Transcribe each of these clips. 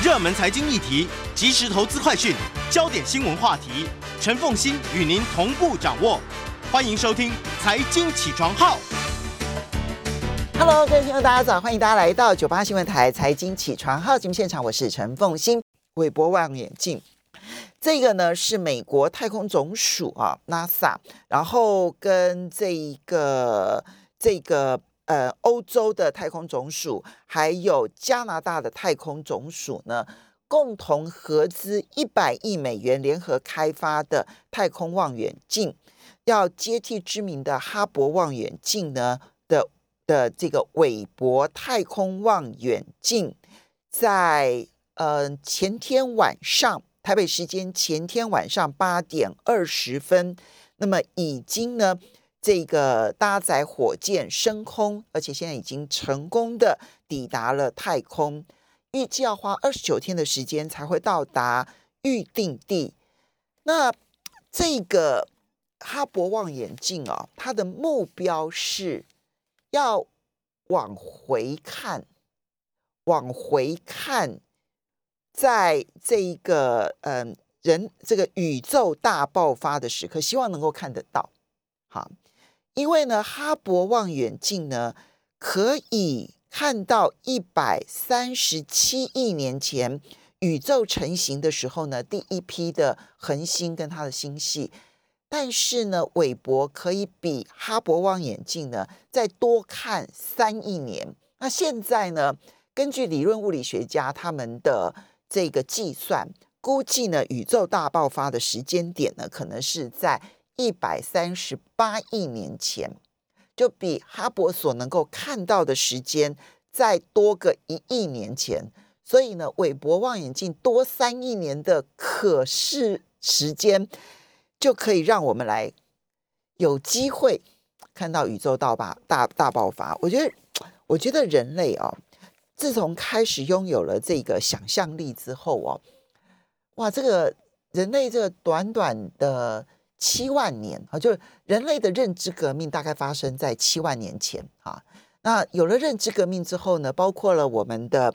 热门财经议题、即时投资快讯、焦点新闻话题，陈凤欣与您同步掌握。欢迎收听《财经起床号》。Hello，各位听众，大家早，欢迎大家来到九八新闻台财经起床号节目现场，我是陈凤欣。韦伯望远镜，这个呢是美国太空总署啊 NASA，然后跟这一个这个呃欧洲的太空总署，还有加拿大的太空总署呢，共同合资一百亿美元联合开发的太空望远镜，要接替知名的哈勃望远镜呢的的这个韦伯太空望远镜，在呃前天晚上台北时间前天晚上八点二十分，那么已经呢这个搭载火箭升空，而且现在已经成功的抵达了太空，预计要花二十九天的时间才会到达预定地。那这个哈勃望远镜啊，它的目标是要往回看，往回看，在这一个嗯、人这个宇宙大爆发的时刻，希望能够看得到。好，因为呢，哈勃望远镜呢可以看到一百三十七亿年前宇宙成型的时候呢，第一批的恒星跟它的星系。但是呢，韦伯可以比哈勃望远镜呢再多看三亿年。那现在呢，根据理论物理学家他们的这个计算，估计呢宇宙大爆发的时间点呢，可能是在一百三十八亿年前，就比哈勃所能够看到的时间再多个一亿年前。所以呢，韦伯望远镜多三亿年的可视时间。就可以让我们来有机会看到宇宙大爆大大爆发。我觉得，我觉得人类哦，自从开始拥有了这个想象力之后哦，哇，这个人类这短短的七万年啊，就人类的认知革命大概发生在七万年前啊。那有了认知革命之后呢，包括了我们的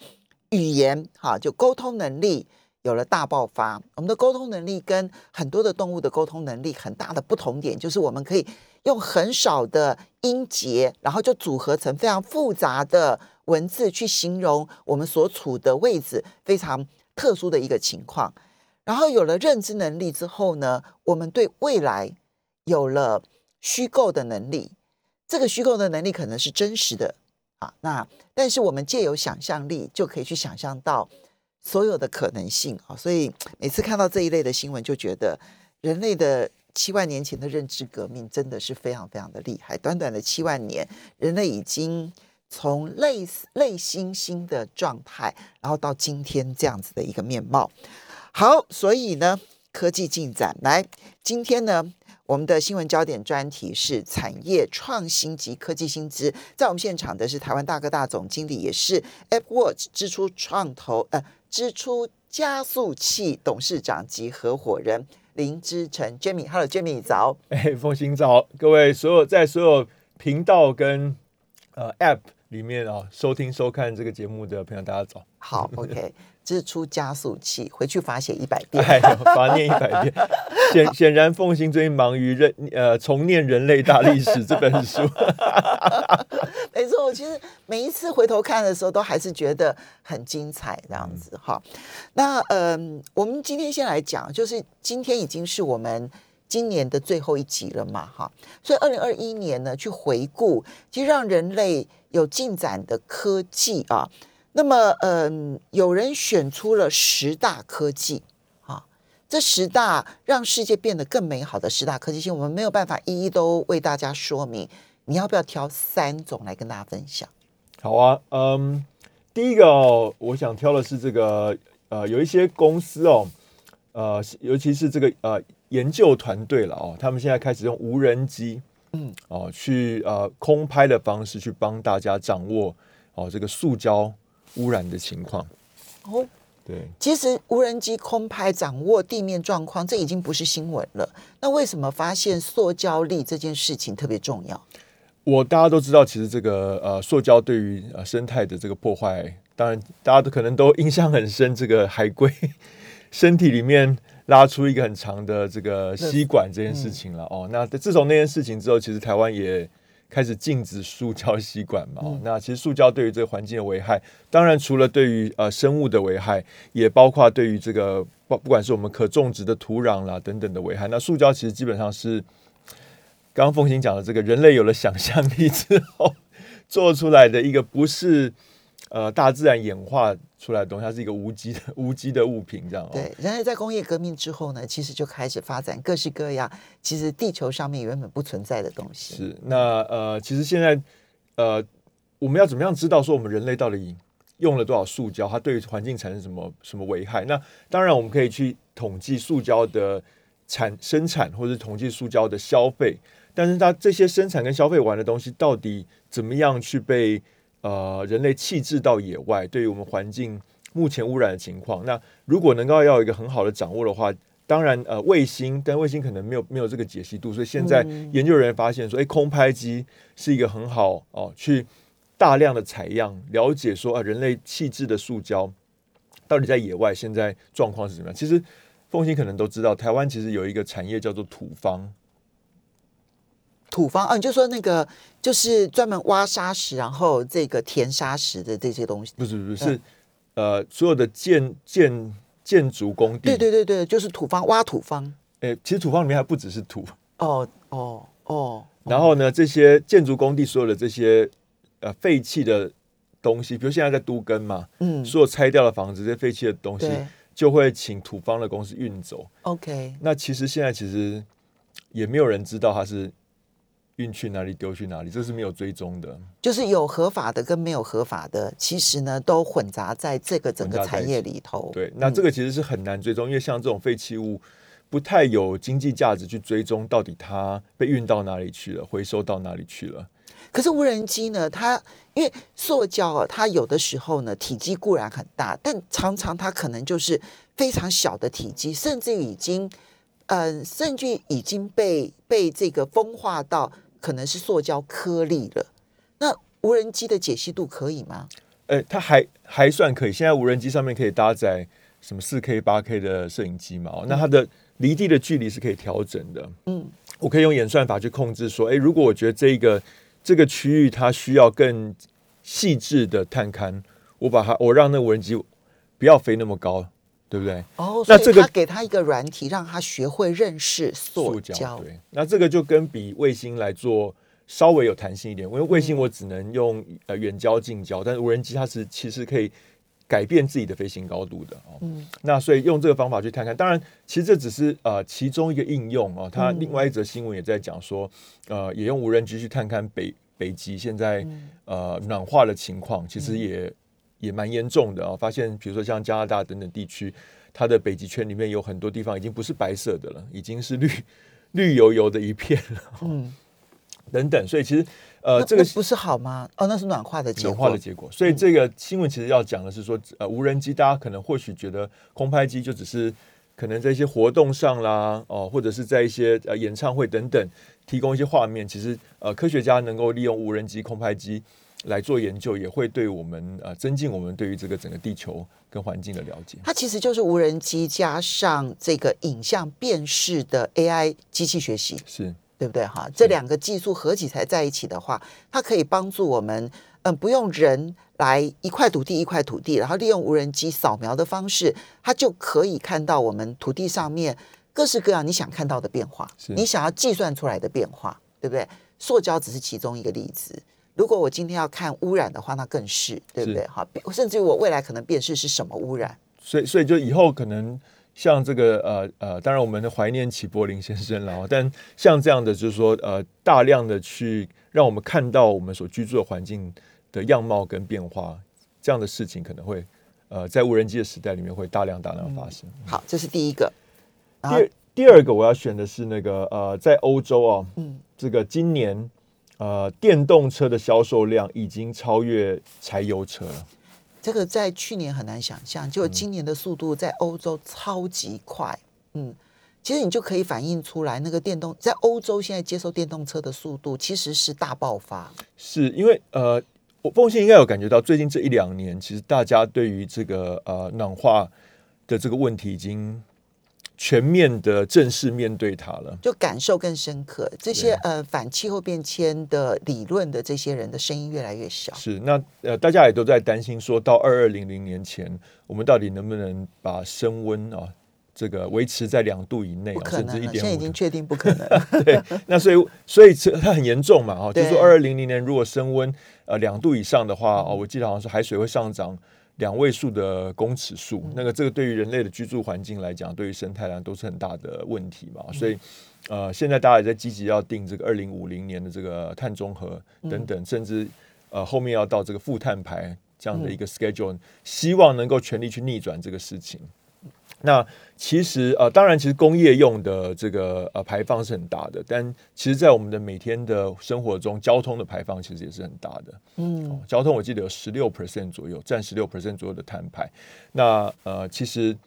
语言哈，就沟通能力。有了大爆发，我们的沟通能力跟很多的动物的沟通能力很大的不同点，就是我们可以用很少的音节，然后就组合成非常复杂的文字去形容我们所处的位置非常特殊的一个情况。然后有了认知能力之后呢，我们对未来有了虚构的能力，这个虚构的能力可能是真实的啊。那但是我们借由想象力就可以去想象到。所有的可能性啊，所以每次看到这一类的新闻，就觉得人类的七万年前的认知革命真的是非常非常的厉害。短短的七万年，人类已经从类类猩猩的状态，然后到今天这样子的一个面貌。好，所以呢，科技进展来，今天呢，我们的新闻焦点专题是产业创新及科技新知。在我们现场的是台湾大哥大总经理，也是 AppWatch 支出创投呃。支出加速器董事长及合伙人林之成 Jamie，Hello Jamie 早，哎，风行早，各位所有在所有频道跟呃 App 里面啊收听收看这个节目的朋友，大家早。好，OK，支出加速器，回去罚写一百 遍，哎，罚念一百遍。显 显然，凤行最近忙于认呃重念人类大历史这本书。没错，我其实每一次回头看的时候，都还是觉得很精彩这样子哈。那嗯、呃，我们今天先来讲，就是今天已经是我们今年的最后一集了嘛哈。所以二零二一年呢，去回顾，其实让人类有进展的科技啊。那么嗯、呃，有人选出了十大科技啊，这十大让世界变得更美好的十大科技性，我们没有办法一一都为大家说明。你要不要挑三种来跟大家分享？好啊，嗯，第一个哦，我想挑的是这个，呃，有一些公司哦，呃，尤其是这个呃研究团队了哦，他们现在开始用无人机，嗯，哦，去呃空拍的方式去帮大家掌握哦这个塑胶污染的情况。哦，对，其实无人机空拍掌握地面状况，这已经不是新闻了。那为什么发现塑胶粒这件事情特别重要？我大家都知道，其实这个呃，塑胶对于呃生态的这个破坏当然大家都可能都印象很深，这个海龟 身体里面拉出一个很长的这个吸管这件事情了哦。那自从那件事情之后，其实台湾也开始禁止塑胶吸管嘛。哦，那其实塑胶对于这个环境的危害，当然除了对于呃生物的危害，也包括对于这个不不管是我们可种植的土壤啦等等的危害。那塑胶其实基本上是刚刚凤行讲的这个人类有了想象力之后做出来的一个不是。呃，大自然演化出来的东西，它是一个无机的 无机的物品，这样。对，人类在工业革命之后呢，其实就开始发展各式各样，其实地球上面原本不存在的东西。是，那呃，其实现在呃，我们要怎么样知道说我们人类到底用了多少塑胶，它对环境产生什么什么危害？那当然，我们可以去统计塑胶的产生产，或者统计塑胶的消费，但是它这些生产跟消费完的东西，到底怎么样去被？呃，人类弃置到野外，对于我们环境目前污染的情况，那如果能够要有一个很好的掌握的话，当然，呃，卫星，但卫星可能没有没有这个解析度，所以现在研究人员发现说，哎，空拍机是一个很好哦，去大量的采样，了解说啊，人类弃置的塑胶到底在野外现在状况是怎么样？其实，凤星可能都知道，台湾其实有一个产业叫做土方。土方啊，你就说那个就是专门挖沙石，然后这个填沙石的这些东西，不是不是是呃所有的建建建筑工地，对对对对，就是土方挖土方。诶，其实土方里面还不只是土哦哦哦。然后呢，这些建筑工地所有的这些呃废弃的东西，比如现在在都根嘛，嗯，所有拆掉的房子这些废弃的东西，就会请土方的公司运走。OK，那其实现在其实也没有人知道它是。运去哪里丢去哪里，这是没有追踪的。就是有合法的跟没有合法的，其实呢都混杂在这个整个产业里头。对，那这个其实是很难追踪，因为像这种废弃物不太有经济价值去追踪到底它被运到哪里去了，回收到哪里去了。可是无人机呢，它因为塑胶啊，它有的时候呢体积固然很大，但常常它可能就是非常小的体积，甚至已经嗯，甚至已经被被这个风化到。可能是塑胶颗粒了，那无人机的解析度可以吗？呃，它还还算可以。现在无人机上面可以搭载什么四 K、八 K 的摄影机嘛？哦，那它的离地的距离是可以调整的。嗯，我可以用演算法去控制，说，哎，如果我觉得这个这个区域它需要更细致的探勘，我把它我让那无人机不要飞那么高。对不对？哦，那这个给他一个软体，让他学会认识塑胶。对，那这个就跟比卫星来做稍微有弹性一点，因为卫星我只能用呃远焦、近焦，但是无人机它是其实可以改变自己的飞行高度的哦。嗯，那所以用这个方法去看看，当然其实这只是呃其中一个应用哦。它另外一则新闻也在讲说，呃，也用无人机去看看北北极现在呃暖化的情况，其实也。也蛮严重的啊！发现，比如说像加拿大等等地区，它的北极圈里面有很多地方已经不是白色的了，已经是绿绿油油的一片了。嗯，等等，所以其实呃，这个不是好吗？哦，那是暖化的结果。暖化的结果。所以这个新闻其实要讲的是说，呃，无人机大家可能或许觉得空拍机就只是可能在一些活动上啦，哦，或者是在一些呃演唱会等等提供一些画面。其实呃，科学家能够利用无人机、空拍机。来做研究也会对我们呃增进我们对于这个整个地球跟环境的了解。它其实就是无人机加上这个影像辨识的 AI 机器学习，是对不对哈？这两个技术合起才在一起的话，它可以帮助我们嗯不用人来一块土地一块土地，然后利用无人机扫描的方式，它就可以看到我们土地上面各式各样你想看到的变化，你想要计算出来的变化，对不对？塑胶只是其中一个例子。如果我今天要看污染的话，那更是对不对？哈，甚至于我未来可能辨识是什么污染。所以，所以就以后可能像这个呃呃，当然我们怀念齐柏林先生了，但像这样的就是说呃，大量的去让我们看到我们所居住的环境的样貌跟变化，这样的事情可能会呃在无人机的时代里面会大量大量发生。好，这是第一个。第二第二个我要选的是那个呃，在欧洲啊，嗯，这个今年。呃，电动车的销售量已经超越柴油车了。这个在去年很难想象，就今年的速度在欧洲超级快。嗯，其实你就可以反映出来，那个电动在欧洲现在接受电动车的速度其实是大爆发。是因为呃，我奉信应该有感觉到，最近这一两年，其实大家对于这个呃暖化的这个问题已经全面的正式面对它了。就感受更深刻。这些呃反气候变迁的理论的这些人的声音越来越小。是，那呃，大家也都在担心，说到二二零零年前，我们到底能不能把升温啊，这个维持在两度以内啊，甚至一点五，现在已经确定不可能。对，那所以所以这它很严重嘛，哈，就是说二二零零年如果升温呃两度以上的话，哦，我记得好像是海水会上涨两位数的公尺数，那个这个对于人类的居住环境来讲，对于生态来讲都是很大的问题嘛，所以呃，现在大家也在积极要定这个二零五零年的这个碳中和等等，甚至呃后面要到这个负碳排这样的一个 schedule，、希望能够全力去逆转这个事情。那其实呃，当然，其实工业用的这个呃排放是很大的，但其实，在我们的每天的生活中，交通的排放其实也是很大的。嗯哦，交通我记得有十六 percent 左右，占十六 percent 左右的碳排。那呃，其实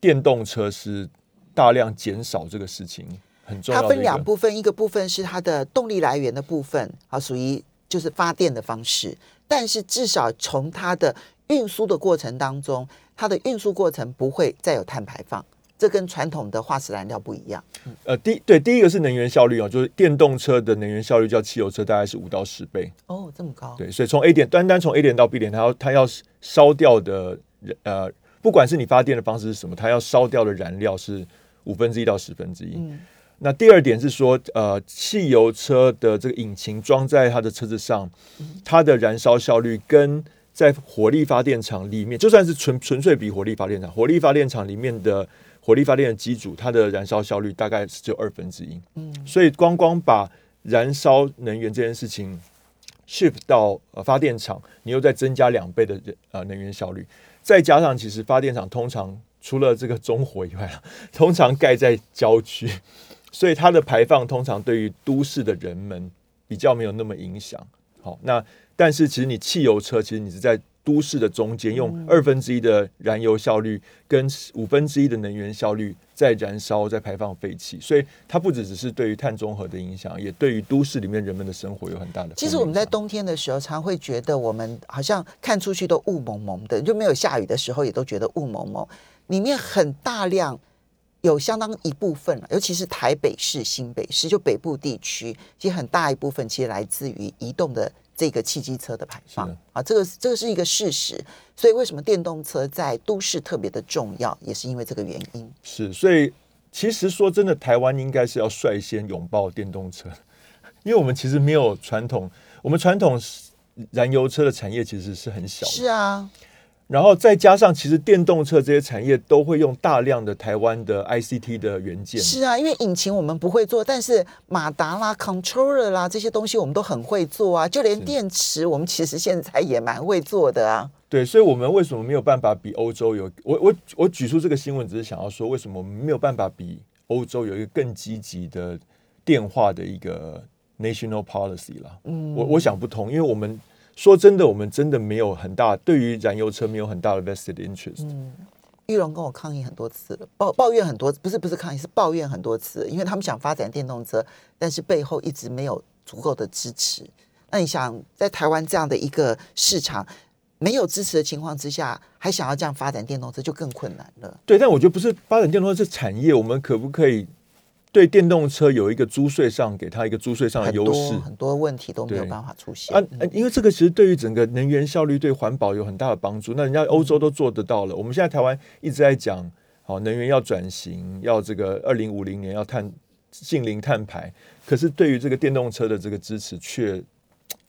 电动车是大量减少这个事情很重要它分。两部分，一个部分是它的动力来源的部分，啊，属于就是发电的方式，但是至少从它的运输的过程当中，它的运输过程不会再有碳排放，这跟传统的化石燃料不一样。呃，第对第一个是能源效率哦，就是电动车的能源效率较汽油车大概是五到十倍。哦，这么高，对，所以从 A 点单单从 A 点到 B 点，它要它要烧掉的呃，不管是你发电的方式是什么，它要烧掉的燃料是五分之一到十分之一。嗯那第二点是说，呃，汽油车的这个引擎装在它的车子上，它的燃烧效率跟在火力发电厂里面，就算是纯纯粹比火力发电厂，火力发电厂里面的火力发电的机组，它的燃烧效率大概是只有二分之一。嗯所以光光把燃烧能源这件事情 shift 到呃发电厂，你又再增加两倍的人呃能源效率，再加上其实发电厂通常除了这个中火以外啊，通常盖在郊区，所以它的排放通常对于都市的人们比较没有那么影响。好，那但是其实你汽油车，其实你是在都市的中间，用二分之一的燃油效率跟五分之一的能源效率在燃烧，在排放废气，所以它不只只是对于碳中和的影响，也对于都市里面人们的生活有很大的。其实我们在冬天的时候，常会觉得我们好像看出去都雾蒙蒙的，就没有下雨的时候也都觉得雾蒙蒙。里面很大量有相当一部分，尤其是台北市、新北市，就北部地区，其实很大一部分其实来自于移动的这个汽机车的排放啊，这个这个是一个事实。所以为什么电动车在都市特别的重要，也是因为这个原因。是，所以其实说真的，台湾应该是要率先拥抱电动车，因为我们其实没有传统，我们传统燃油车的产业其实是很小的。是啊，然后再加上，其实电动车这些产业都会用大量的台湾的 ICT 的元件。是啊，因为引擎我们不会做，但是马达啦、controller 啦这些东西我们都很会做啊。就连是电池，我们其实现在也蛮会做的啊。对，所以我们为什么没有办法比欧洲有？我我我举出这个新闻，只是想要说，为什么我们没有办法比欧洲有一个更积极的电话的一个 national policy 啦？嗯我我想不通，因为我们说真的，我们真的没有很大对于燃油车没有很大的 vested interest。嗯玉龙跟我抗议很多次了，抱抱怨很多，不是不是抗议，是抱怨很多次，因为他们想发展电动车，但是背后一直没有足够的支持。那你想，在台湾这样的一个市场没有支持的情况之下，还想要这样发展电动车，就更困难了。对，但我觉得不是发展电动车是产业，我们可不可以对电动车有一个租税上给它一个租税上的优势？很多问题都没有对办法出现啊，呃因为这个其实对于整个能源效率、对环保有很大的帮助。那人家欧洲都做得到了，我们现在台湾一直在讲，好能源要转型，要这个二零五零年要碳近零碳排，可是对于这个电动车的这个支持却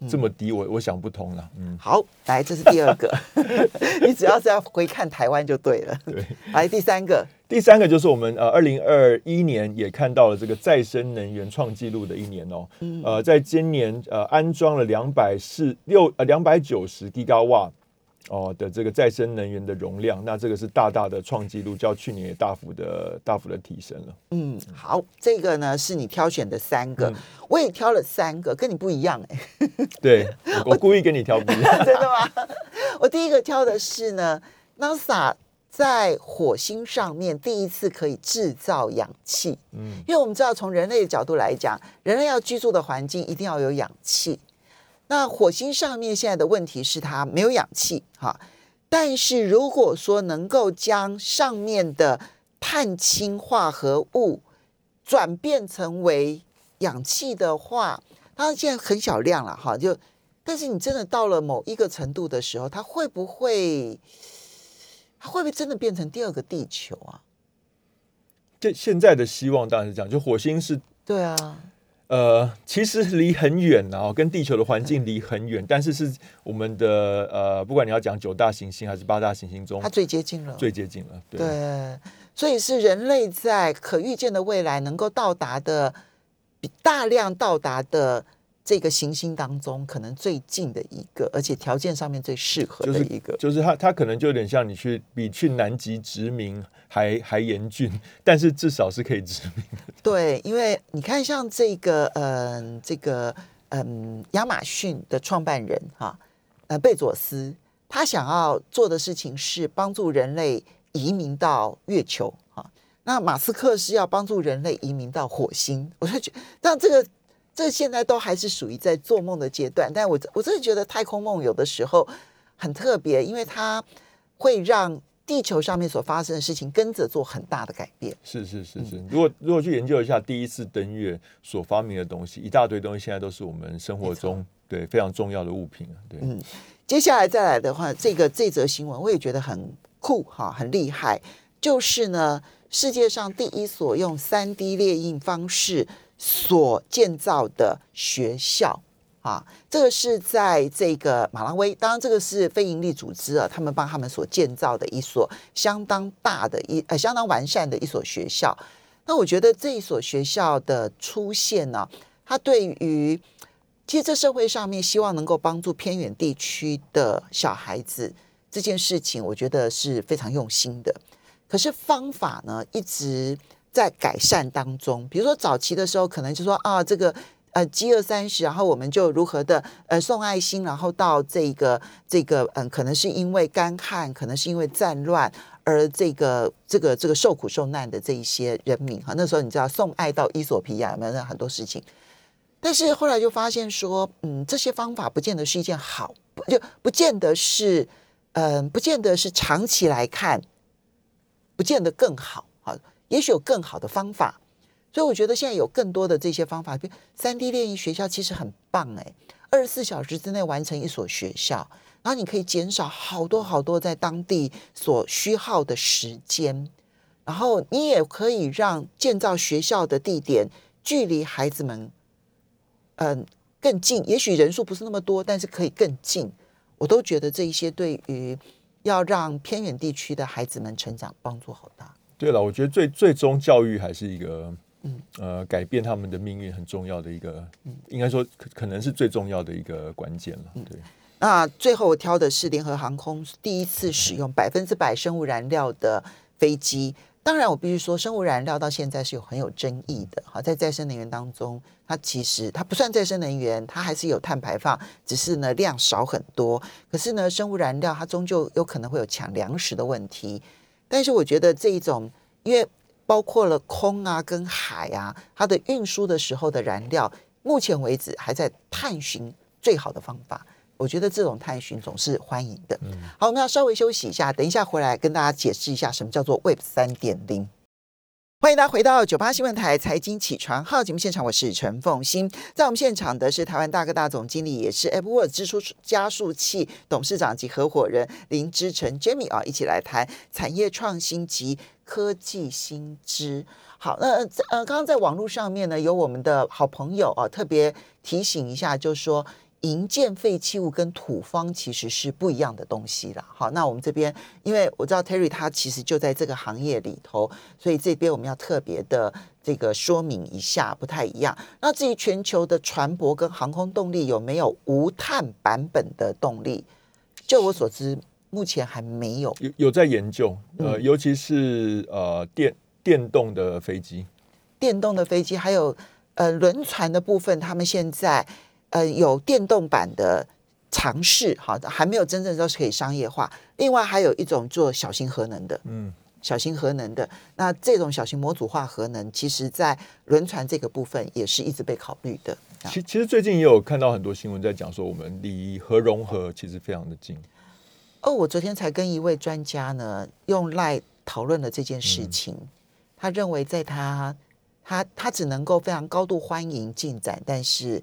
这么低，我我想不通了。嗯，好，来，这是第二个，你只要是要回看台湾就对了。对。来，第三个，第三个就是我们呃，二零二一年也看到了这个再生能源创纪录的一年哦。呃，在今年呃安装了两百四六呃两百九十 g 瓦哦的这个再生能源的容量，那这个是大大的创纪录，较去年也大幅的大幅的提升了。嗯，好，这个呢是你挑选的三个，嗯我也挑了三个，跟你不一样哎、对我我故意跟你挑不一样。真的吗？我第一个挑的是呢，NASA 在火星上面第一次可以制造氧气，嗯，因为我们知道从人类的角度来讲，人类要居住的环境一定要有氧气。那火星上面现在的问题是它没有氧气哈，但是如果说能够将上面的碳氢化合物转变成为氧气的话，它现在很小量了哈，就但是你真的到了某一个程度的时候，它会不会它会不会真的变成第二个地球啊？这现在的希望当然是这样，就火星是对啊，呃，其实离很远啊，跟地球的环境离很远，但是是我们的呃，不管你要讲九大行星还是八大行星中它，最接近了，最接近了。对，对，所以是人类在可预见的未来能够到达的，比大量到达的这个行星当中，可能最近的一个，而且条件上面最适合的一个。就是它它可能就有点像你去比去南极殖民还还严峻，但是至少是可以殖民。对，因为你看，像这个，嗯、这个，嗯，亚马逊的创办人哈，呃，贝佐斯，他想要做的事情是帮助人类移民到月球哈。那马斯克是要帮助人类移民到火星，我就觉得，但这个这个现在都还是属于在做梦的阶段。但我我真的觉得太空梦有的时候很特别，因为它会让地球上面所发生的事情跟着做很大的改变。是是是是，嗯如果如果去研究一下第一次登月所发明的东西，一大堆东西现在都是我们生活中对非常重要的物品啊。对，嗯，接下来再来的话，这个这则新闻我也觉得很酷哈，很厉害。就是呢，世界上第一所用三 D 列印方式所建造的学校啊，这个是在这个马拉维，当然这个是非营利组织啊，他们帮他们所建造的一所相当大的一呃相当完善的一所学校。那我觉得这一所学校的出现呢，它对于其实这社会上面希望能够帮助偏远地区的小孩子这件事情，我觉得是非常用心的。可是方法呢，一直在改善当中。比如说早期的时候，可能就说啊，这个呃饥饿三十，然后我们就如何的呃送爱心，然后到这个这个嗯，可能是因为干旱，可能是因为战乱。而这个这个这个受苦受难的这一些人民哈，那时候你知道送爱到伊索比亚有没有很多事情？但是后来就发现说，嗯，这些方法不见得是一件好，就不见得是，嗯、不见得是长期来看，不见得更好啊，也许有更好的方法。所以我觉得现在有更多的这些方法，比如三 D 猎鹰学校其实很棒哎，二十四小时之内完成一所学校，然后你可以减少好多好多在当地所需耗的时间，然后你也可以让建造学校的地点距离孩子们嗯更近，也许人数不是那么多，但是可以更近。我都觉得这一些对于要让偏远地区的孩子们成长帮助好大。对了，我觉得最最终教育还是一个，嗯呃，改变他们的命运很重要的一个，应该说可可能是最重要的一个关键了。嗯对，那最后我挑的是联合航空第一次使用百分之百生物燃料的飞机。当然，我必须说，生物燃料到现在是有很有争议的。好，在再生能源当中，它其实它不算再生能源，它还是有碳排放，只是呢量少很多。可是呢，生物燃料它终究有可能会有抢粮食的问题。但是我觉得这一种，因为包括了空啊跟海啊，它的运输的时候的燃料，目前为止还在探寻最好的方法。我觉得这种探寻总是欢迎的。好，我们要稍微休息一下，等一下回来跟大家解释一下什么叫做 Web 三点零。欢迎大家回到九八新闻台财经起床号节目现场，我是陈凤欣。在我们现场的是台湾大哥大总经理，也是 AppWorks 支出加速器董事长及合伙人林之成 Jamie 啊，一起来谈产业创新及科技新知。好，那呃，呃刚刚在网络上面呢，有我们的好朋友啊，特别提醒一下，就是说。营建废弃物跟土方其实是不一样的东西啦。好，那我们这边，因为我知道 Terry 他其实就在这个行业里头，所以这边我们要特别的这个说明一下，不太一样。那至于全球的船舶跟航空动力有没有无碳版本的动力？就我所知，目前还没有。有有在研究，呃，嗯尤其是呃电电动的飞机，电动的飞机，还有呃轮船的部分，他们现在呃有电动版的尝试，好的，还没有真正都是可以商业化。另外还有一种做小型核能的，嗯，小型核能的，那这种小型模组化核能，其实在轮船这个部分也是一直被考虑的。其其实最近也有看到很多新闻在讲说，我们离核融合其实非常的近。哦，我昨天才跟一位专家呢用赖讨论了这件事情，他认为在他他他只能够非常高度欢迎进展，但是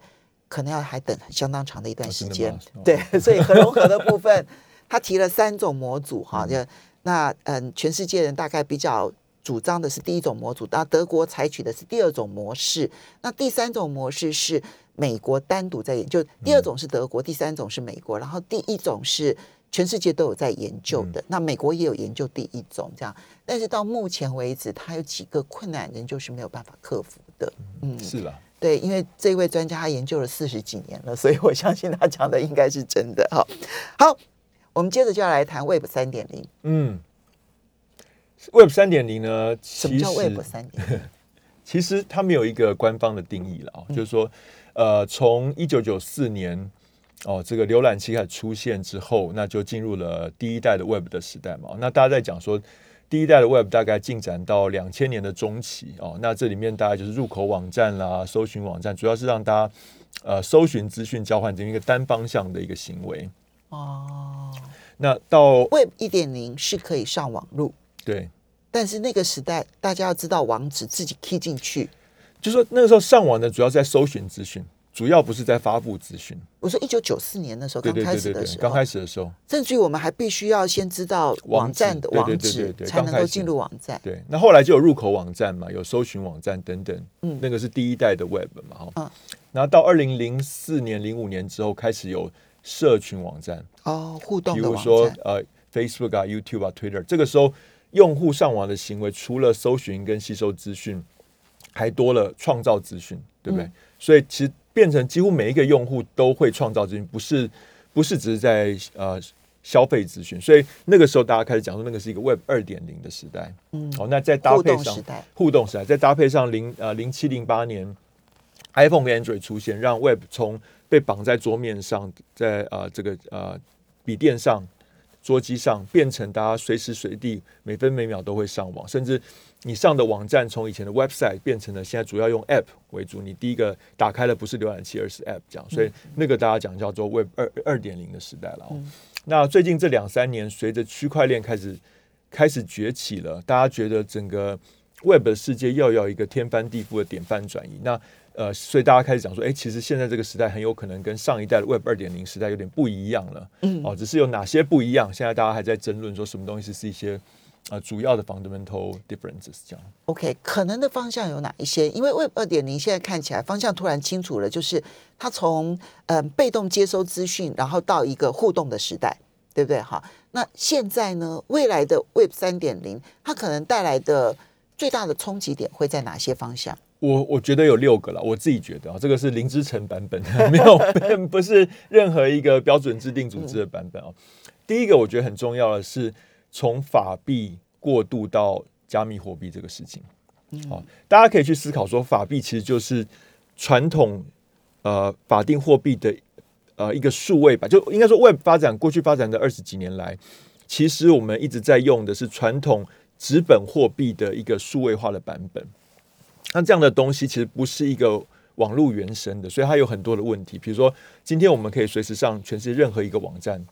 可能要还等相当长的一段时间。对，所以核融合的部分，他提了三种模组哈，就那嗯，全世界人大概比较主张的是第一种模组，那德国采取的是第二种模式，那第三种模式是美国单独在研究，第二种是德国，第三种是美国，然后第一种是全世界都有在研究的，那美国也有研究第一种这样，但是到目前为止，它有几个困难仍旧是没有办法克服的，嗯，是啦，对，因为这位专家他研究了四十几年了，所以我相信他讲的应该是真的。好，好，我们接着就要来谈 Web 三点零。嗯，Web 三点零呢，什么叫 Web 三点零？其实它没有一个官方的定义了哦，嗯就是说，呃，从一九九四年哦，这个浏览器开始出现之后，那就进入了第一代的 Web 的时代嘛。那大家在讲说，第一代的 Web 大概进展到两千年的中期哦，那这里面大概就是入口网站啦、搜寻网站，主要是让大家呃搜寻资讯交换这么一个单方向的一个行为。哦那到，Web 一点零是可以上网路，对，但是那个时代大家要知道网址自己 key 进去。就是说那个时候上网呢，主要是在搜寻资讯，主要不是在发布资讯。我说一九九四年的时候对刚开始的时，候，刚开始的时候。甚至于我们还必须要先知道网站的网址对才能够进入网站。对，那后来就有入口网站嘛，有搜寻网站等等，嗯那个是第一代的 Web 嘛，哈、嗯然后到二零零四年、零五年之后，开始有社群网站，哦，互动比如说站。呃 Facebook 啊、YouTube 啊、Twitter，这个时候用户上网的行为，除了搜寻跟吸收资讯，还多了创造资讯，对不对？嗯所以其实变成几乎每一个用户都会创造资讯，不是不是只是在呃消费资讯，所以那个时候大家开始讲说，那个是一个 Web 二点零的时代。嗯哦，那再搭配上互动时代，再搭配上零呃零七零八年 iPhone 跟 Android 出现，让 Web 从被绑在桌面上，在呃这个呃笔电上、桌机上，变成大家随时随地每分每秒都会上网，甚至你上的网站从以前的 website 变成了现在主要用 App 为主，你第一个打开的不是浏览器，而是 App 这样，所以那个大家讲叫做 Web 二二点零的时代了、哦。那最近这两三年，随着区块链开始开始崛起了，大家觉得整个 Web 的世界要有一个天翻地覆的典范转移。那呃，所以大家开始讲说，哎、其实现在这个时代很有可能跟上一代的 Web 二点零时代有点不一样了。嗯哦，只是有哪些不一样，现在大家还在争论说什么东西是一些呃主要的 fundamental differences 这样。OK，可能的方向有哪一些？因为 Web 二点零现在看起来方向突然清楚了，就是它从嗯、呃被动接收资讯，然后到一个互动的时代，对不对？哈，那现在呢，未来的 Web 三点零，它可能带来的最大的冲击点会在哪些方向？我我觉得有六个了，我自己觉得啊，这个是林之晨版本，没有 不是任何一个标准制定组织的版本啊。第一个我觉得很重要的是从法币过渡到加密货币这个事情。好、大家可以去思考说，法币其实就是传统呃法定货币的呃一个数位吧，就应该说 Web 发展过去发展的二十几年来，其实我们一直在用的是传统纸本货币的一个数位化的版本。那这样的东西其实不是一个网络原生的，所以它有很多的问题。比如说，今天我们可以随时上全世界任何一个网站，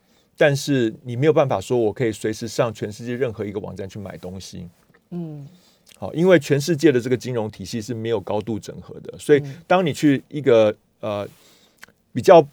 但是你没有办法说我可以随时上全世界任何一个网站去买东西。嗯好，因为全世界的这个金融体系是没有高度整合的，所以当你去一个呃比较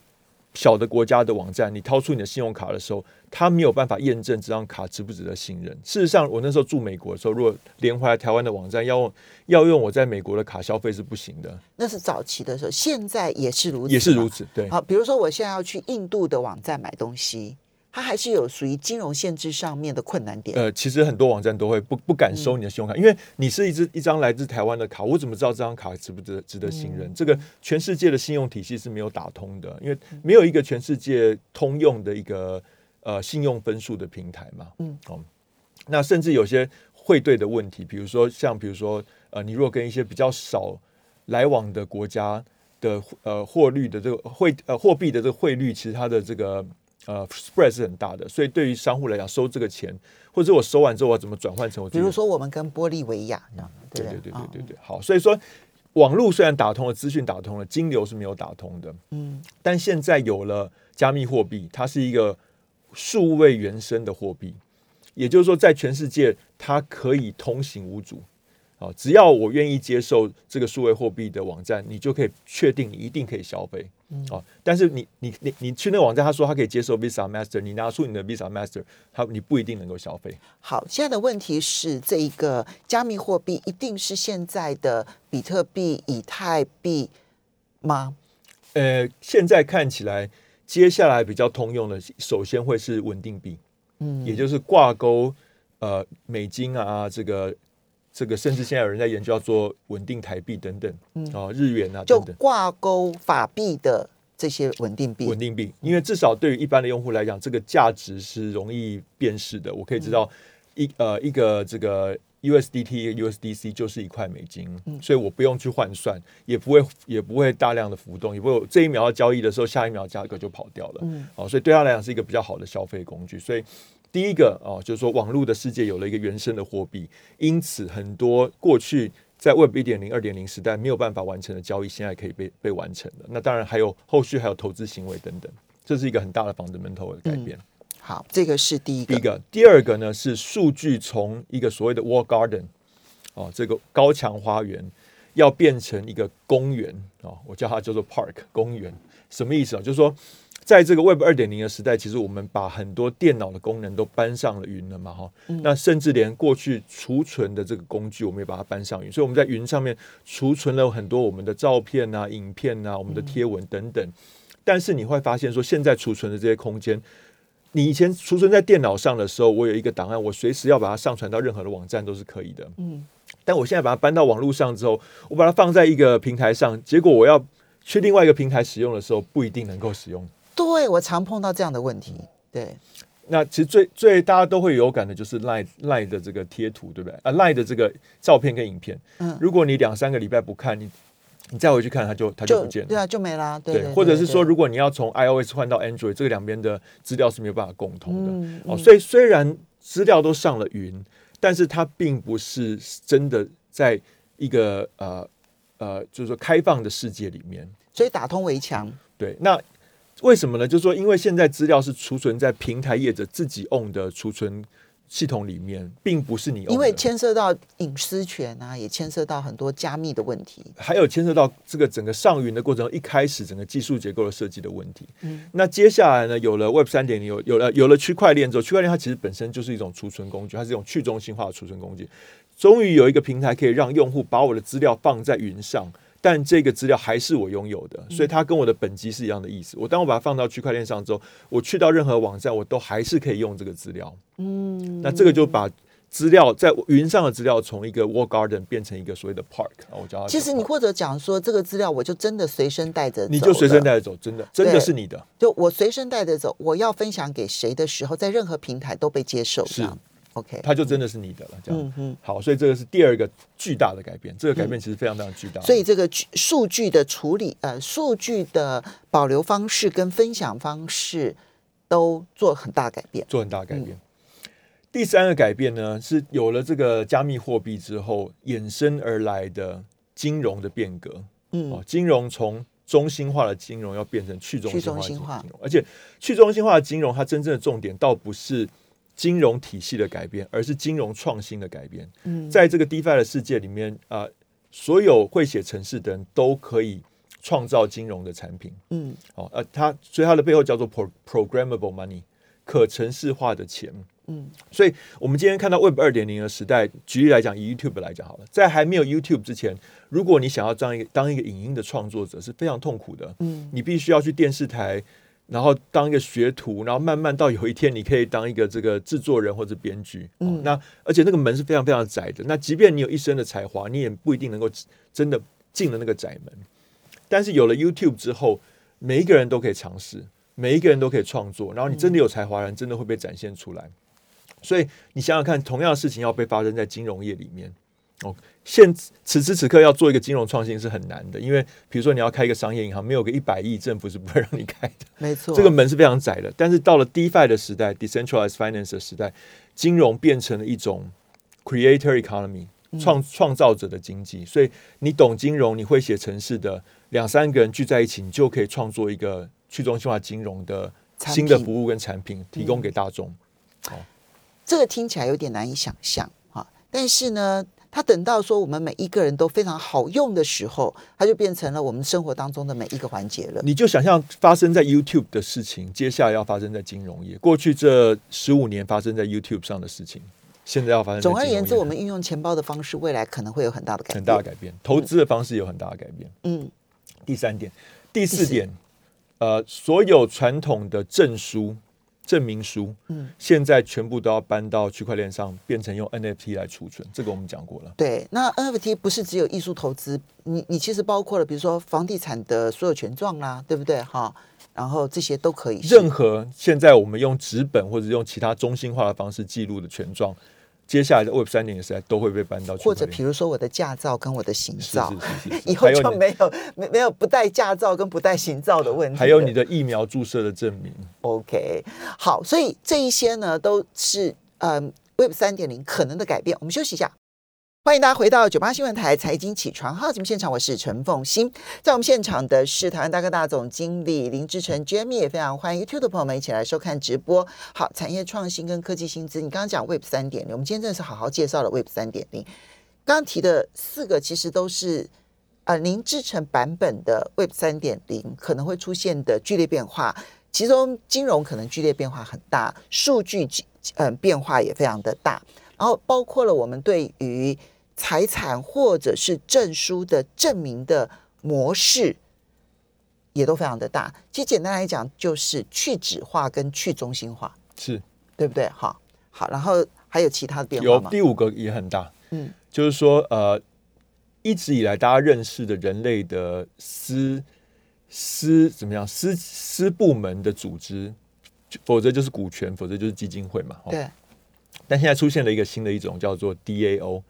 小的国家的网站，你掏出你的信用卡的时候，他没有办法验证这张卡值不值得信任。事实上，我那时候住美国的时候，如果连回来台湾的网站要用要用我在美国的卡消费是不行的，那是早期的时候，现在也是如此，也是如。此。对，好，比如说我现在要去印度的网站买东西，它还是有属于金融限制上面的困难点。呃，其实很多网站都会不不敢收你的信用卡，因为你是一支一张来自台湾的卡，我怎么知道这张卡值不值得值得信任？这个全世界的信用体系是没有打通的，因为没有一个全世界通用的一个呃信用分数的平台嘛。嗯，哦，那甚至有些汇兑的问题，比如说像比如说呃，你如果跟一些比较少来往的国家的呃货率的这个汇呃货币的这个汇率，其实它的这个呃 spread 是很大的，所以对于商户来讲，收这个钱，或者我收完之后，我要怎么转换成我比如说我们跟玻利维亚，对对对对对对对，好，所以说网络虽然打通了，资讯打通了，金流是没有打通的。嗯但现在有了加密货币，它是一个数位原生的货币，也就是说，在全世界它可以通行无阻。啊，只要我愿意接受这个数位货币的网站，你就可以确定你一定可以消费。啊，但是你你你你去那个网站，他说他可以接受 Visa Master，你拿出你的 Visa Master，他你不一定能够消费。好，现在的问题是，这一个加密货币一定是现在的比特币、以太币吗？呃，现在看起来，接下来比较通用的，首先会是稳定币，嗯，也就是挂钩呃美金啊，这个这个，甚至现在有人在研究要做稳定台币等等，嗯啊、日元啊就等等。挂钩法币的这些稳定币稳。定币，因为至少对于一般的用户来讲，这个价值是容易辨识的。我可以知道一呃一个这个 USDT、USDC 就是一块美金，所以我不用去换算，也不会也不会大量的浮动，也不会有这一秒要交易的时候，下一秒价格就跑掉了。嗯哦，所以对他来讲是一个比较好的消费工具。所以第一个哦，就是说网络的世界有了一个原生的货币，因此很多过去在 Web 一点零、二点零时代没有办法完成的交易，现在可以被被完成的。那当然还有后续还有投资行为等等，这是一个很大的 fundamental 的改变。好，这个是第一个。第一个，第二个呢是数据从一个所谓的 wall garden 哦，这个高墙花园要变成一个公园哦，我叫它叫做 park 公园，什么意思啊？就是说，在这个 Web 二点零的时代，其实我们把很多电脑的功能都搬上了云了嘛，哈、那甚至连过去储存的这个工具，我们也把它搬上云，所以我们在云上面储存了很多我们的照片啊、影片啊、我们的贴文等等。但是你会发现说，现在储存的这些空间，你以前储存在电脑上的时候，我有一个档案，我随时要把它上传到任何的网站都是可以的。嗯，但我现在把它搬到网络上之后，我把它放在一个平台上，结果我要去另外一个平台使用的时候，不一定能够使用。对我常碰到这样的问题。对，那其实最最大家都会有感的就是 Line Line 的这个贴图，对不对？啊，Line 的这个照片跟影片，嗯如果你两三个礼拜不看，你你再回去看，它就它就就不见了。对啊，就没啦。对对，或者是说，如果你要从 iOS 换到 Android，这个两边的资料是没有办法共通的。哦，所以虽然资料都上了云，但是它并不是真的在一个呃呃，就是说开放的世界里面。所以打通围墙。对，那为什么呢？就是说，因为现在资料是储存在平台业者自己 own 的储存系统里面，并不是你因为牵涉到隐私权啊，也牵涉到很多加密的问题。还有牵涉到这个整个上云的过程，一开始整个技术结构的设计的问题。嗯那接下来呢，有了 Web 三点零，有有了有了区块链之后，区块链它其实本身就是一种储存工具，它是一种去中心化的储存工具。终于有一个平台可以让用户把我的资料放在云上，但这个资料还是我拥有的，所以它跟我的本机是一样的意思。我当我把它放到区块链上之后，我去到任何网站，我都还是可以用这个资料。嗯，那这个就把资料在云上的资料从一个 Wall Garden 变成一个所谓的 Park 啊，我叫它。其实你或者讲说这个资料，我就真的随身带着，你就随身带着走，真的真的是你的，就我随身带着走，我要分享给谁的时候，在任何平台都被接受。是 OK，它就真的是你的了。这样嗯嗯。好，所以这个是第二个巨大的改变，这个改变其实非常非常巨大。所以这个数数据的处理，呃，数据的保留方式跟分享方式都做很大改变。做很大的改嗯变。第三个改变呢，是有了这个加密货币之后衍生而来的金融的变革。嗯哦，金融从中心化的金融要变成去中心化的金融，而且去中心化的金融，它真正的重点倒不是金融体系的改变，而是金融创新的改变。嗯，在这个 DeFi 的世界里面，啊、所有会写程式的人都可以创造金融的产品。嗯哦，呃，它所以它的背后叫做 pro programmable money，可程式化的钱。嗯所以我们今天看到 Web 二点零的时代，举例来讲，以 YouTube 来讲好了，在还没有 YouTube 之前，如果你想要当一个当一个影音的创作者，是非常痛苦的。嗯你必须要去电视台，然后当一个学徒，然后慢慢到有一天你可以当一个这个制作人或者编剧。哦嗯那而且那个门是非常非常窄的。那即便你有一身的才华，你也不一定能够真的进了那个窄门。但是有了 YouTube 之后，每一个人都可以尝试，每一个人都可以创作，然后你真的有才华的人，真的会被展现出来。所以你想想看，同样的事情要被发生在金融业里面。哦，现此时此刻要做一个金融创新是很难的，因为比如说你要开一个商业银行，没有个一百亿，政府是不会让你开的。没错，这个门是非常窄的。但是到了 DeFi 的时代，decentralized finance 的时代，金融变成了一种 creator economy 创创造者的经济。所以你懂金融，你会写程式的两三个人聚在一起，你就可以创作一个去中心化金融的新的服务跟产品，提供给大众。这个听起来有点难以想象啊，但是呢，它等到说我们每一个人都非常好用的时候，它就变成了我们生活当中的每一个环节了。你就想象发生在 YouTube 的事情，接下来要发生在金融业。过去这十五年发生在 YouTube 上的事情，现在要发生在总而言之，我们运用钱包的方式，未来可能会有很大的改变。很大的改变，投资的方式有很大的改变。嗯，第三点，第四四点，呃，所有传统的证书、证明书，嗯，现在全部都要搬到区块链上，变成用 NFT 来储存。这个我们讲过了。对。那 NFT 不是只有艺术投资，你你其实包括了，比如说房地产的所有权状啦，对不对？哈，然后这些都可以。任何现在我们用纸本或者用其他中心化的方式记录的权状，接下来的 Web 三点零时代都会被搬到或者比如说我的驾照跟我的行照，是是是是以后就没有没没有不带驾照跟不带行照的问题。还有你的疫苗注射的证明。OK，好，所以这一些呢都是嗯 Web 三点零可能的改变。我们休息一下。欢迎大家回到九八新闻台财经起床号节目现场，我是陈凤欣。在我们现场的是台湾大哥大总经理林志成 Jamie，也非常欢迎 YouTube 的朋友们一起来收看直播。好，产业创新跟科技薪资，你刚刚讲 Web 三点零，我们今天真的是好好介绍了 Web 三点零。刚刚提的四个其实都是呃林志成版本的 Web 三点零可能会出现的剧烈变化，其中金融可能剧烈变化很大，数据嗯、变化也非常的大，然后包括了我们对于财产或者是证书的证明的模式也都非常的大。其实简单来讲，就是去纸化跟去中心化，是对不对？好，好，然后还有其他的变化有？第五个也很大，嗯，就是说呃，一直以来大家认识的人类的私私怎么样私私部门的组织，否则就是股权，否则就是基金会嘛。哦对，但现在出现了一个新的一种叫做 DAO，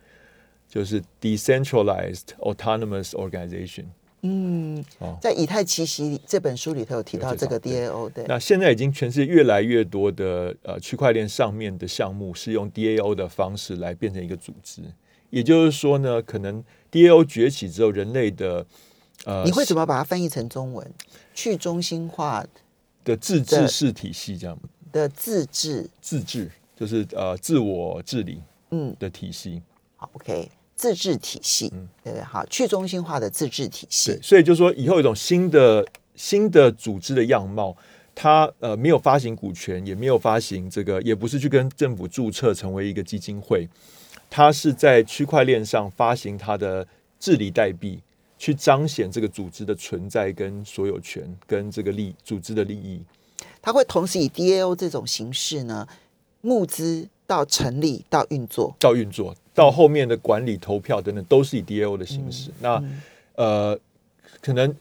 就是 Decentralized Autonomous Organization。嗯哦，在以太奇袭这本书里头有提到这个 DAO，对，那现在已经全世界越来越多的呃区块链上面的项目是用 DAO 的方式来变成一个组织，也就是说呢，可能 DAO 崛起之后，人类的呃你会怎么把它翻译成中文？去中心化的自治式体系这样。的自治，自治就是呃自我治理嗯，的体系。好，OK，自治体系，嗯对不对？好，去中心化的自治体系对，，所以就说以后一种新的新的组织的样貌，它呃没有发行股权，也没有发行这个，也不是去跟政府注册成为一个基金会，它是在区块链上发行它的治理代币，去彰显这个组织的存在跟所有权跟这个利组织的利益。它会同时以 DAO 这种形式呢，募资到成立到运作，到运作到后面的管理、投票等等，都是以 DAO 的形式。那呃，可能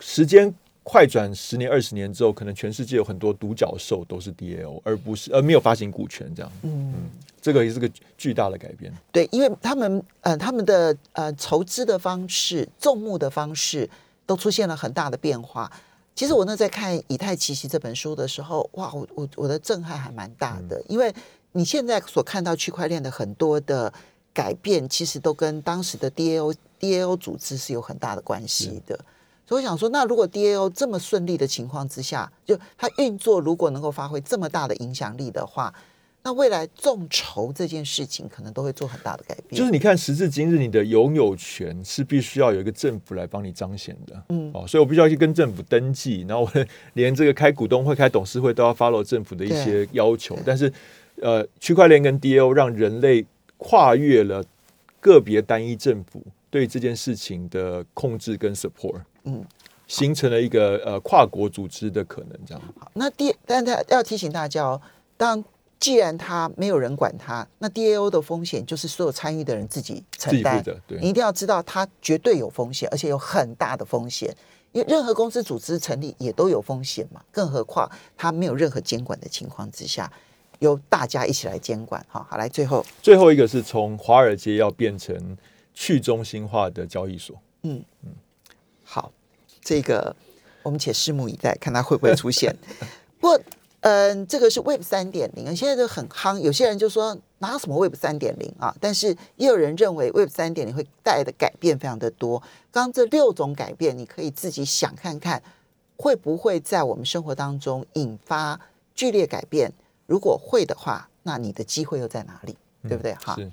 时间快转十年、二十年之后，可能全世界有很多独角兽都是 DAO，而不是而没有发行股权这样。嗯，这个也是个巨大的改变。对，因为他们呃他们的呃筹资的方式、众募的方式都出现了很大的变化。其实我那在看《以太奇袭》这本书的时候，哇，我我我的震撼还蛮大的，因为你现在所看到区块链的很多的改变，其实都跟当时的 DAO DAO 组织是有很大的关系的。所以我想说，那如果 DAO 这么顺利的情况之下，就它运作如果能够发挥这么大的影响力的话，那未来众筹这件事情可能都会做很大的改变。就是你看，时至今日，你的拥有权是必须要有一个政府来帮你彰显的。嗯哦，所以我必须要去跟政府登记，然后我连这个开股东会、开董事会都要 follow 政府的一些要求。但是，呃，区块链跟 DAO 让人类跨越了个别单一政府对这件事情的控制跟 support，嗯，形成了一个呃跨国组织的可能。这样，好，那第但他要提醒大家哦，当既然他没有人管他，那 DAO 的风险就是所有参与的人自己承担。己负责。对你，一定要知道，它绝对有风险，而且有很大的风险。因为任何公司组织成立也都有风险嘛，更何况它没有任何监管的情况之下，由大家一起来监管。好，好来，最后最后一个是从华尔街要变成去中心化的交易所。嗯好，这个我们且拭目以待，看它会不会出现。不过，嗯，这个是 Web 三点零，现在都很夯。有些人就说哪有什么 Web 三点零啊？但是也有人认为 Web 三点零会带来的改变非常的多。刚刚这六种改变，你可以自己想看看，会不会在我们生活当中引发剧烈改变？如果会的话，那你的机会又在哪里？对不对？哈。是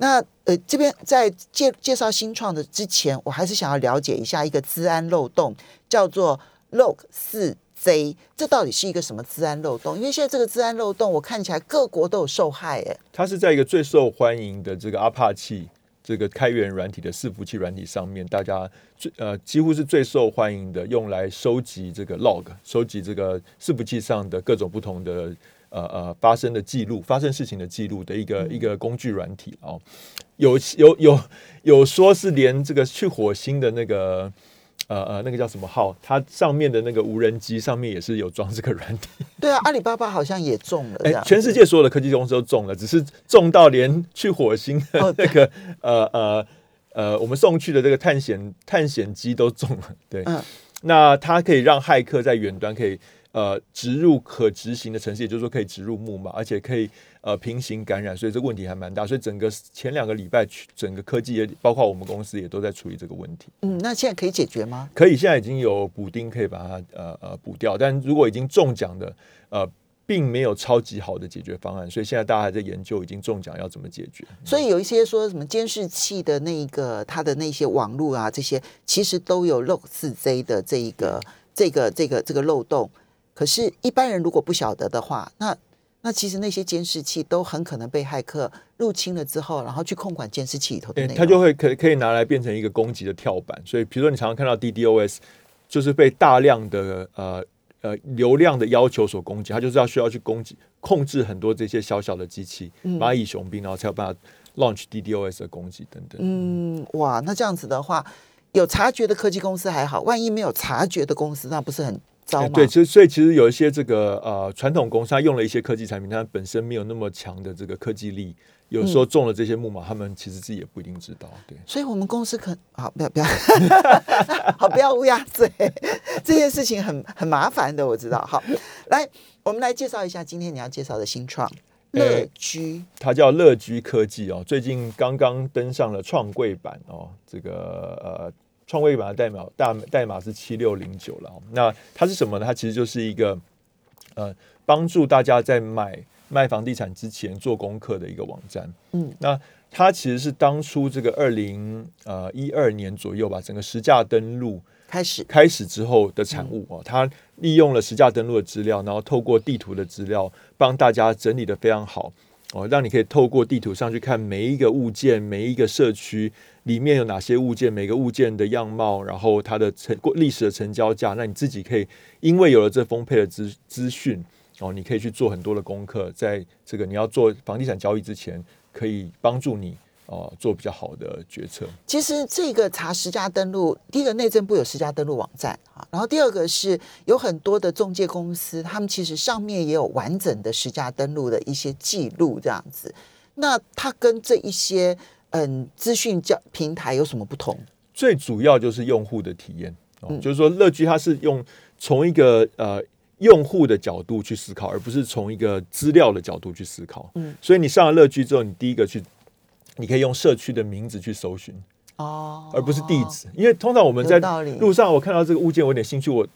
那呃，这边在介介绍新创的之前，我还是想要了解一下一个资安漏洞，叫做 Log 四 Z，这到底是一个什么资安漏洞？因为现在这个资安漏洞，我看起来各国都有受害，哎，它是在一个最受欢迎的这个阿帕奇这个开源软体的伺服器软体上面，大家最呃几乎是最受欢迎的，用来收集这个 log，收集这个伺服器上的各种不同的呃呃发生的记录、发生事情的记录的一个、一个工具软体哦。有有有有说是连这个去火星的那个。呃呃，那个叫什么号？它上面的那个无人机上面也是有装这个软体。对啊，阿里巴巴好像也中了，这哎，样全世界所有的科技公司都中了，只是中到连去火星的哦那个、呃呃呃，我们送去的这个探险探险机都中了。对，嗯那它可以让骇客在远端可以呃植入可执行的程式，也就是说可以植入木马，而且可以呃平行感染，所以这个问题还蛮大。所以整个前两个礼拜，整个科技也包括我们公司也都在处理这个问题。嗯，那现在可以解决吗？可以，现在已经有补丁可以把它呃呃补掉，但如果已经中奖的呃。并没有超级好的解决方案，所以现在大家还在研究已经中奖要怎么解决。所以有一些说什么监视器的那个它的那些网络啊，这些其实都有 Log 四 Z 的这一个这个这个这个漏洞。可是，一般人如果不晓得的话，那那其实那些监视器都很可能被骇客入侵了之后，然后去控管监视器里头的对，内容。它就会可可以拿来变成一个攻击的跳板。所以，比如说你常常看到 DDoS，就是被大量的呃呃流量的要求所攻击，它就是要需要去攻击控制很多这些小小的机器，嗯蚂蚁雄兵，然后才有办法 launch DDoS 的攻击等等。嗯，哇，那这样子的话，有察觉的科技公司还好，万一没有察觉的公司，那不是很对，其实所以其实有一些这个呃传统公司，它用了一些科技产品，它本身没有那么强的这个科技力，有时候中了这些木马，他们其实自己也不一定知道。对，所以我们公司可好不要不要，好不要乌鸦嘴，这件事情很很麻烦的，我知道。好，来，我们来介绍一下今天你要介绍的新创乐呃居。它叫乐居科技哦，最近刚刚登上了创柜版哦，这个呃创维板的代码大代码是七六零九了、哦。那它是什么呢？它其实就是一个呃帮助大家在买卖房地产之前做功课的一个网站。嗯，那它其实是当初这个二零呃一二年左右吧，整个实价登录开始，开始之后的产物哦，它利用了实价登录的资料，然后透过地图的资料帮大家整理的非常好哦，让你可以透过地图上去看每一个物件、每一个社区里面有哪些物件，每个物件的样貌，然后它的成过历史的成交价，那你自己可以因为有了这丰沛的资资讯哦，你可以去做很多的功课，在这个你要做房地产交易之前，可以帮助你哦做比较好的决策。其实这个查实价登录，第一个内政部有实价登录网站，然后第二个是有很多的中介公司，他们其实上面也有完整的实价登录的一些记录，这样子。那它跟这一些嗯资讯交平台有什么不同？最主要就是用户的体验哦，嗯就是说乐居它是用从一个呃用户的角度去思考，而不是从一个资料的角度去思考。嗯，所以你上了乐居之后，你第一个去，你可以用社区的名字去搜寻，哦，而不是地址。因为通常我们在路上，我看到这个物件，我有点兴趣，我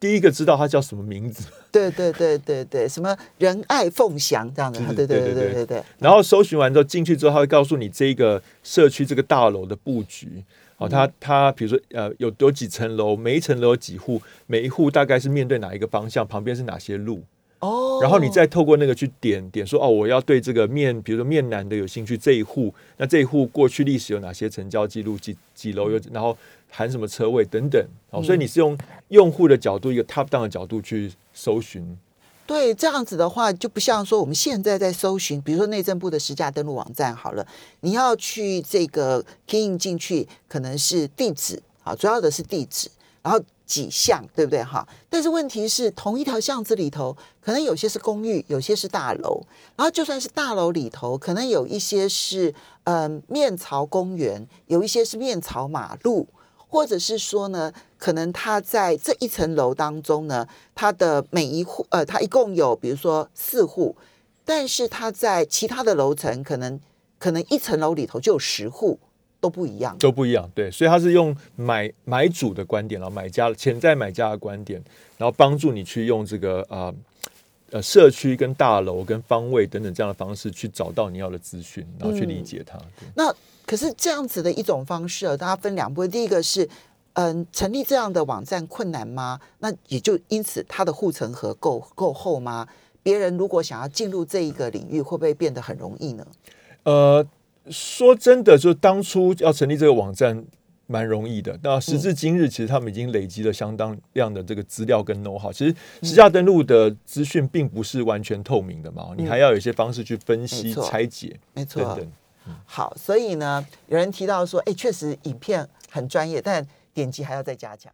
第一个知道它叫什么名字。对对对对对，什么仁爱凤翔这样的，对对对对对对。然后搜寻完之后进去之后，他会告诉你这个社区这个大楼的布局。哦，它它比如说呃，有有几层楼，每一层楼有几户，每一户大概是面对哪一个方向，旁边是哪些路。哦，然后你再透过那个去点点说哦，我要对这个面，比如说面南的有兴趣这一户，那这一户过去历史有哪些成交记录，几几楼有，然后含什么车位等等。哦，所以你是用用户的角度，一个 top down 的角度去搜寻。对，这样子的话就不像说我们现在在搜寻，比如说内政部的实价登录网站好了，你要去这个 key in 进去，可能是地址啊，主要的是地址，然后几项，对不对哈？但是问题是，同一条巷子里头，可能有些是公寓，有些是大楼，然后就算是大楼里头，可能有一些是嗯面朝公园，有一些是面朝马路。或者是说呢，可能他在这一层楼当中呢，他的每一户呃，他一共有比如说四户，但是他在其他的楼层可能可能一层楼里头就有十户都不一样。都不一样，对，所以他是用买买主的观点，然后买家潜在买家的观点，然后帮助你去用这个呃呃社区跟大楼跟方位等等这样的方式去找到你要的资讯，然后去理解它。对那可是这样子的一种方式，大家分两步。第一个是，嗯，成立这样的网站困难吗？那也就因此它的护城河够够厚吗？别人如果想要进入这一个领域，会不会变得很容易呢？呃，说真的，就当初要成立这个网站蛮容易的。那时至今日，其实他们已经累积了相当量的这个资料跟 know how。其实实价登录的资讯并不是完全透明的嘛，你还要有一些方式去分析拆解没错等等。好，所以呢，有人提到说，哎，确实影片很专业，但点击还要再加强。